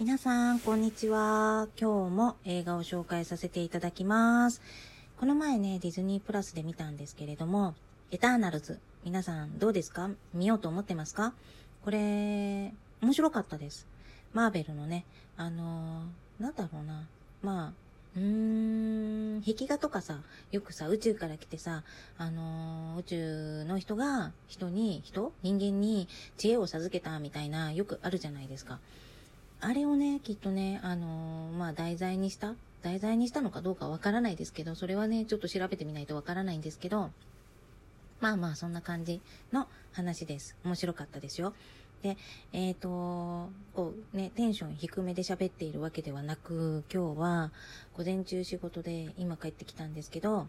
皆さん、こんにちは。今日も映画を紹介させていただきます。この前ね、ディズニープラスで見たんですけれども、エターナルズ。皆さん、どうですか？見ようと思ってますか？これ、面白かったです。マーベルのね、あのー、なんだろうな。まあ、うーん、壁画とかさ、よくさ、宇宙から来てさ、あのー、宇宙の人が人に、人？人間に知恵を授けたみたいな、よくあるじゃないですか。あれをね、きっとね、あのー、まあ、題材にした題材にしたのかどうかわからないですけど、それはね、ちょっと調べてみないとわからないんですけど、まあまあ、そんな感じの話です。面白かったですよ。で、えっ、ー、と、こうね、テンション低めで喋っているわけではなく、今日は午前中仕事で今帰ってきたんですけど、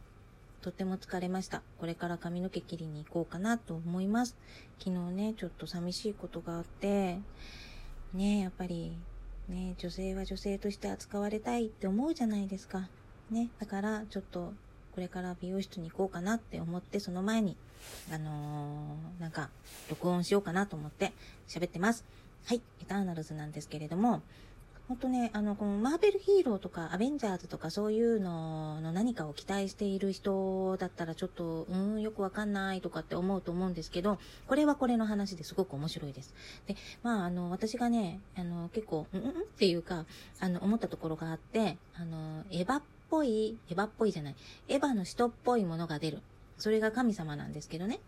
とっても疲れました。これから髪の毛切りに行こうかなと思います。昨日ね、ちょっと寂しいことがあって、ねやっぱり、ね女性は女性として扱われたいって思うじゃないですか。ね、だからちょっとこれから美容室に行こうかなって思って、その前に、あのー、なんか、録音しようかなと思って喋ってます。はい、エターナルズなんですけれども、ほんとね、あの、このマーベルヒーローとかアベンジャーズとかそういうのの何かを期待している人だったらちょっと、うん、よくわかんないとかって思うと思うんですけど、これはこれの話ですごく面白いです。で、まあ、あの、私がね、あの、結構、うんうんっていうか、あの、思ったところがあって、あの、エヴァっぽい、エヴァっぽいじゃない、エヴァの使徒っぽいものが出る。それが神様なんですけどね。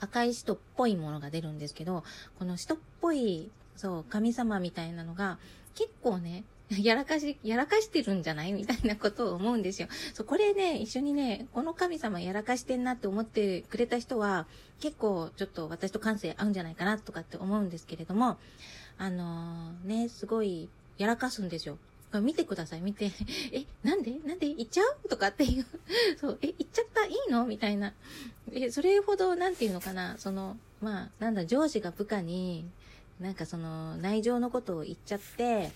赤い使徒っぽいものが出るんですけど、この使徒っぽい、そう、神様みたいなのが、結構ね、やらかし、やらかしてるんじゃないみたいなことを思うんですよ。そう、これね、一緒にね、この神様やらかしてんなって思ってくれた人は、結構ちょっと私と感性合うんじゃないかなとかって思うんですけれども、あのー、ね、すごいやらかすんですよ。見てください、見て。え、なんで？なんで？行っちゃう？とかっていう。そう、え、行っちゃった？いいの？みたいな。え、それほど、なんていうのかな、その、まあ、なんだ、上司が部下に、なんかその内情のことを言っちゃって、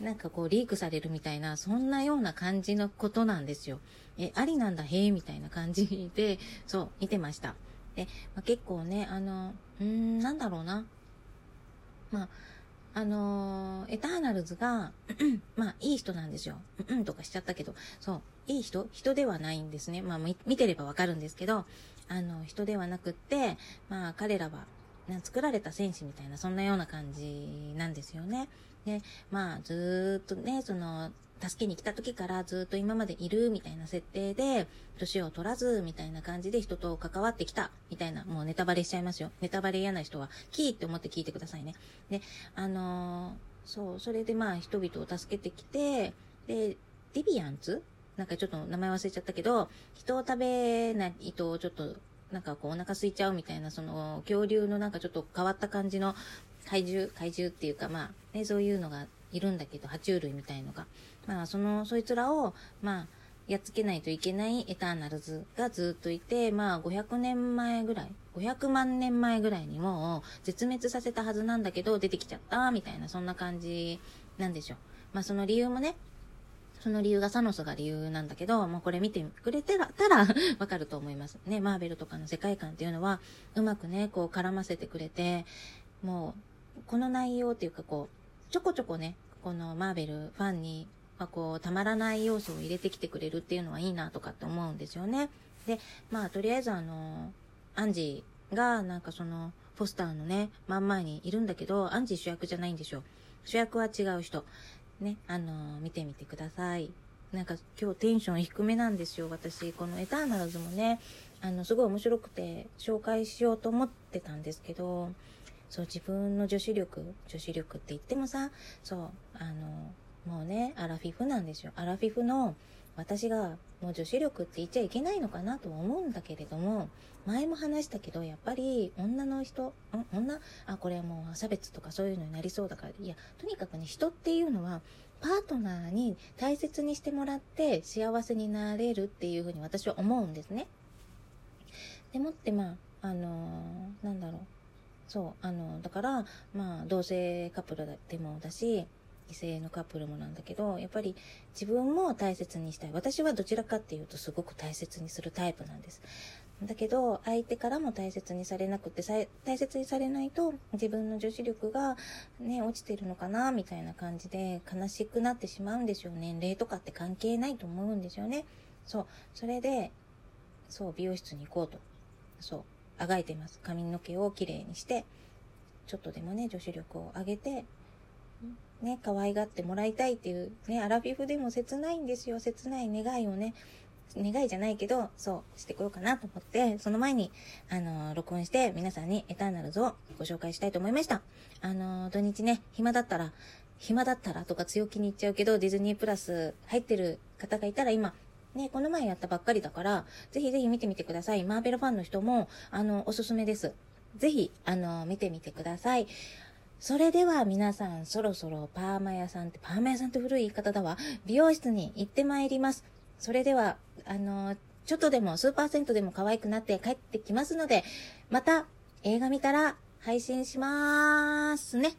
なんかこうリークされるみたいな、そんなような感じのことなんですよ。え、ありなんだ、へえ、みたいな感じで、そう、見てました。で、まあ、結構ね、あの、うーん、なんだろうな。まあ、あの、エターナルズが、まあ、いい人なんですよ。うん、とかしちゃったけど、そう、いい人？人ではないんですね。まあ、見てればわかるんですけど、あの、人ではなくって、まあ、彼らは、作られた戦士みたいな、そんなような感じなんですよね。で、まあ、ずっとね、その、助けに来た時からずっと今までいるみたいな設定で、年を取らずみたいな感じで人と関わってきたみたいな、もうネタバレしちゃいますよ。ネタバレ嫌な人は、キーって思って聞いてくださいね。で、あのー、そう、それでまあ人々を助けてきて、で、ディビアンツ？なんかちょっと名前忘れちゃったけど、人を食べないとちょっとなんかこうお腹空いちゃうみたいな、その恐竜のなんかちょっと変わった感じの怪獣、怪獣っていうかまあ、ね、そういうのがいるんだけど、爬虫類みたいのが。まあ、その、そいつらを、まあ、やっつけないといけないエターナルズがずっといて、まあ500年前ぐらい、500万年前ぐらいにも絶滅させたはずなんだけど出てきちゃったみたいなそんな感じなんでしょう。まあその理由もね、その理由がサノスが理由なんだけど、もうこれ見てくれてたら わかると思います。ね、マーベルとかの世界観っていうのは、うまくね、こう絡ませてくれて、もう、この内容っていうかこう、ちょこちょこね、このマーベルファンに、ま、こう、たまらない要素を入れてきてくれるっていうのはいいなとかって思うんですよね。で、まあ、とりあえずあの、アンジーが、なんかその、ポスターのね、真ん前にいるんだけど、アンジー主役じゃないんでしょ。主役は違う人。ね、あのー、見てみてください。なんか今日テンション低めなんですよ、私。このエターナルズもね、あの、すごい面白くて紹介しようと思ってたんですけど、そう、自分の女子力、女子力って言ってもさ、そう、あの、もうね、アラフィフなんですよ。アラフィフの私がもう女子力って言っちゃいけないのかなと思うんだけれども、前も話したけど、やっぱり女の人、ん女？あ、これはもう差別とかそういうのになりそうだから、いや、とにかくね、人っていうのは、パートナーに大切にしてもらって幸せになれるっていうふうに私は思うんですね。でもって、まあ、あのー、なんだろう。そう、あの、だから、まあ、同性カップルでもだし、異性のカップルもなんだけど、やっぱり自分も大切にしたい。私はどちらかっていうとすごく大切にするタイプなんです。だけど、相手からも大切にされなくて、大切にされないと、自分の女子力がね、落ちてるのかな、みたいな感じで、悲しくなってしまうんですよ。年齢とかって関係ないと思うんですよね。そう。それで、そう、美容室に行こうと。そう。あがいてます。髪の毛をきれいにして、ちょっとでもね、女子力を上げて、ね、可愛がってもらいたいっていう、ね、アラフィフでも切ないんですよ。切ない願いをね、願いじゃないけど、そう、してこようかなと思って、その前に、あのー、録音して皆さんにエターナルズをご紹介したいと思いました。あのー、土日ね、暇だったら、暇だったらとか強気に言っちゃうけど、ディズニープラス入ってる方がいたら今、ね、この前やったばっかりだから、ぜひぜひ見てみてください。マーベルファンの人も、あの、おすすめです。ぜひ、あの、見てみてください。それでは皆さん、そろそろパーマ屋さんって、パーマ屋さんって古い言い方だわ。美容室に行ってまいります。それでは、あの、ちょっとでも数パーセントでも可愛くなって帰ってきますので、また映画見たら配信しまーすね。